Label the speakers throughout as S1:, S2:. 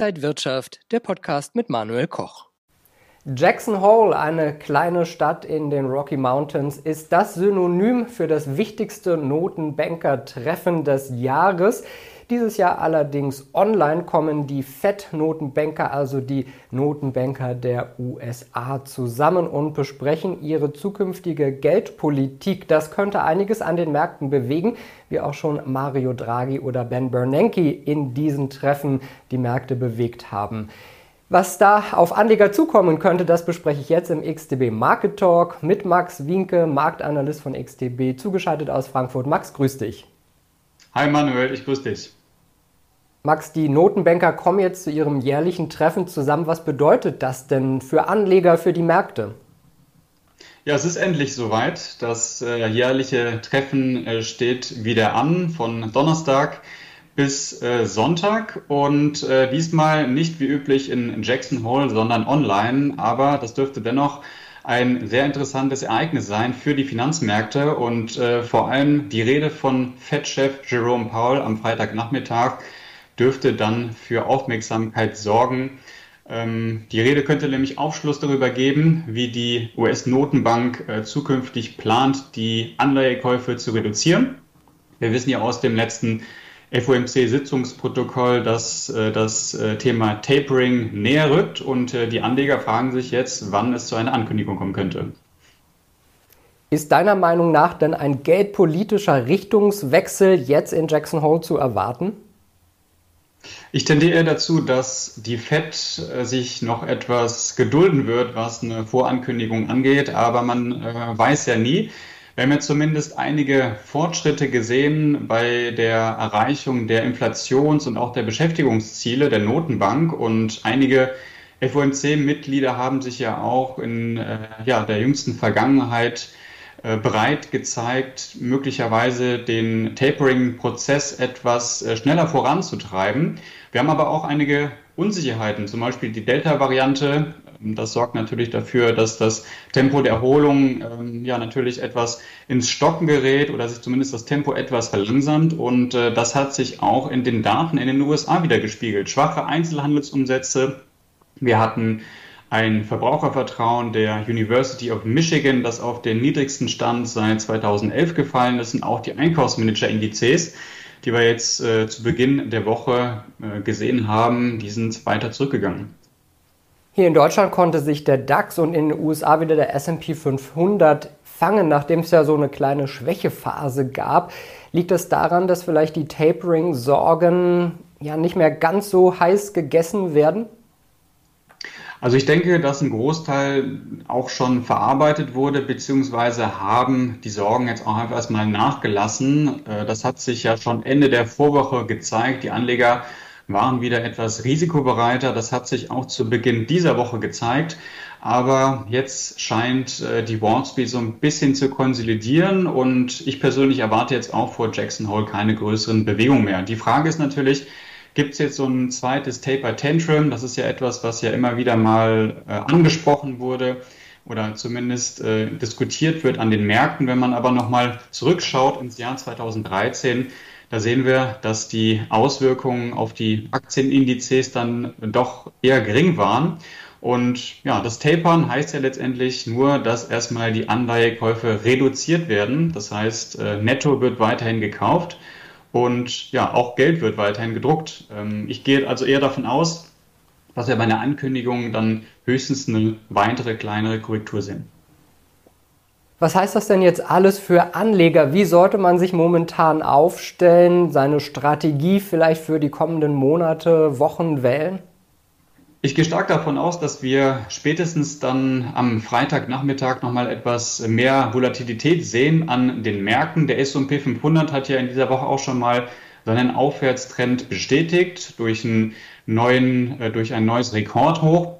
S1: Inside Wirtschaft, der Podcast mit Manuel Koch.
S2: Jackson Hole, eine kleine Stadt in den Rocky Mountains, ist das Synonym für das wichtigste Notenbanker-Treffen des Jahres. Dieses Jahr allerdings online kommen die FED-Notenbanker, also die Notenbanker der USA, zusammen und besprechen ihre zukünftige Geldpolitik. Das könnte einiges an den Märkten bewegen, wie auch schon Mario Draghi oder Ben Bernanke in diesen Treffen die Märkte bewegt haben. Was da auf Anleger zukommen könnte, das bespreche ich jetzt im XTB Market Talk mit Max Winke, Marktanalyst von XTB, zugeschaltet aus Frankfurt. Max, grüß dich.
S3: Hi Manuel, ich grüße dich.
S2: Max, die Notenbanker kommen jetzt zu ihrem jährlichen Treffen zusammen. Was bedeutet das denn für Anleger, für die Märkte?
S3: Ja, es ist endlich soweit. Das äh, jährliche Treffen äh, steht wieder an von Donnerstag bis äh, Sonntag und äh, diesmal nicht wie üblich in Jackson Hole, sondern online. Aber das dürfte dennoch ein sehr interessantes Ereignis sein für die Finanzmärkte und äh, vor allem die Rede von Fed-Chef Jerome Powell am Freitagnachmittag dürfte dann für Aufmerksamkeit sorgen. Ähm, die Rede könnte nämlich Aufschluss darüber geben, wie die US-Notenbank äh, zukünftig plant, die Anleihekäufe zu reduzieren. Wir wissen ja aus dem letzten FOMC-Sitzungsprotokoll, dass äh, das äh, Thema Tapering näher rückt und die Anleger fragen sich jetzt, wann es zu einer Ankündigung kommen könnte.
S2: Ist deiner Meinung nach denn ein geldpolitischer Richtungswechsel jetzt in Jackson Hole zu erwarten?
S3: Ich tendiere dazu, dass die FED äh, sich noch etwas gedulden wird, was eine Vorankündigung angeht, aber man äh, weiß ja nie. Wir haben ja zumindest einige Fortschritte gesehen bei der Erreichung der Inflations- und auch der Beschäftigungsziele der Notenbank und einige FOMC-Mitglieder haben sich ja auch in äh, ja, der jüngsten Vergangenheit bereit gezeigt, möglicherweise den Tapering-Prozess etwas äh, schneller voranzutreiben. Wir haben aber auch einige Unsicherheiten, zum Beispiel die Delta-Variante. Ähm, das sorgt natürlich dafür, dass das Tempo der Erholung ähm, ja natürlich etwas ins Stocken gerät oder sich zumindest das Tempo etwas verlangsamt. Und äh, das hat sich auch in den Daten in den USA wieder gespiegelt. Schwache Einzelhandelsumsätze. Wir hatten ein Verbrauchervertrauen der University of Michigan, das auf den niedrigsten Stand seit 2011 gefallen ist, und auch die Einkaufsmanager-Indizes, die wir jetzt äh, zu Beginn der Woche äh, gesehen haben, die sind weiter zurückgegangen.
S2: Hier in Deutschland konnte sich der DAX und in den USA wieder der SP 500 fangen, nachdem es ja so eine kleine Schwächephase gab. Liegt es das daran, dass vielleicht die Tapering-Sorgen ja nicht mehr ganz so heiß gegessen werden?
S3: Also ich denke, dass ein Großteil auch schon verarbeitet wurde, beziehungsweise haben die Sorgen jetzt auch einfach erstmal nachgelassen. Äh, das hat sich ja schon Ende der Vorwoche gezeigt. Die Anleger waren wieder etwas risikobereiter. Das hat sich auch zu Beginn dieser Woche gezeigt. Aber jetzt scheint äh, die Wall Street so ein bisschen zu konsolidieren und ich persönlich erwarte jetzt auch vor Jackson Hole keine größeren Bewegungen mehr. Die Frage ist natürlich, Gibt es jetzt so ein zweites Taper Tantrum? Das ist ja etwas, was ja immer wieder mal äh, angesprochen wurde oder zumindest äh, diskutiert wird an den Märkten. Wenn man aber nochmal zurückschaut ins Jahr 2013, da sehen wir, dass die Auswirkungen auf die Aktienindizes dann doch eher gering waren. Und ja, das Tapern heißt ja letztendlich nur, dass erstmal die Anleihekäufe reduziert werden. Das heißt, äh, netto wird weiterhin gekauft. Und ja, auch Geld wird weiterhin gedruckt. Ähm, ich gehe also eher davon aus, dass wir bei einer Ankündigung dann höchstens eine weitere kleinere Korrektur sehen.
S2: Was heißt das denn jetzt alles für Anleger? Wie sollte man sich momentan aufstellen, seine Strategie vielleicht für die kommenden Monate, Wochen wählen?
S3: Ich gehe stark davon aus, dass wir spätestens dann am Freitagnachmittag nochmal etwas mehr Volatilität sehen an den Märkten. Der S&P 500 hat ja in dieser Woche auch schon mal seinen Aufwärtstrend bestätigt durch, einen neuen, äh, durch ein neues Rekordhoch.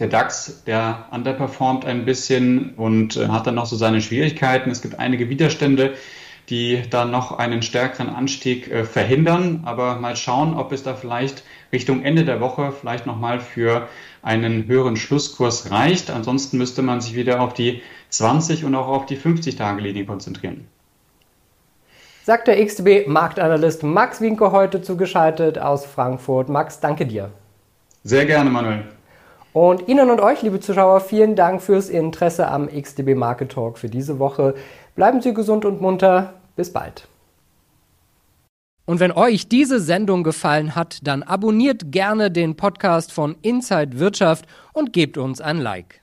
S3: Der DAX, der underperformt ein bisschen und äh, hat dann noch so seine Schwierigkeiten. Es gibt einige Widerstände, die dann noch einen stärkeren Anstieg äh, verhindern. Aber mal schauen, ob es da vielleicht Richtung Ende der Woche vielleicht nochmal für einen höheren Schlusskurs reicht. Ansonsten müsste man sich wieder auf die 20 und auch auf die 50-Tage-Linie konzentrieren.
S2: Sagt der XTB-Marktanalyst Max Winke heute zugeschaltet aus Frankfurt. Max, danke dir.
S3: Sehr gerne, Manuel.
S2: Und Ihnen und euch, liebe Zuschauer, vielen Dank fürs Interesse am XDB Market Talk für diese Woche. Bleiben Sie gesund und munter. Bis bald.
S1: Und wenn euch diese Sendung gefallen hat, dann abonniert gerne den Podcast von Inside Wirtschaft und gebt uns ein Like.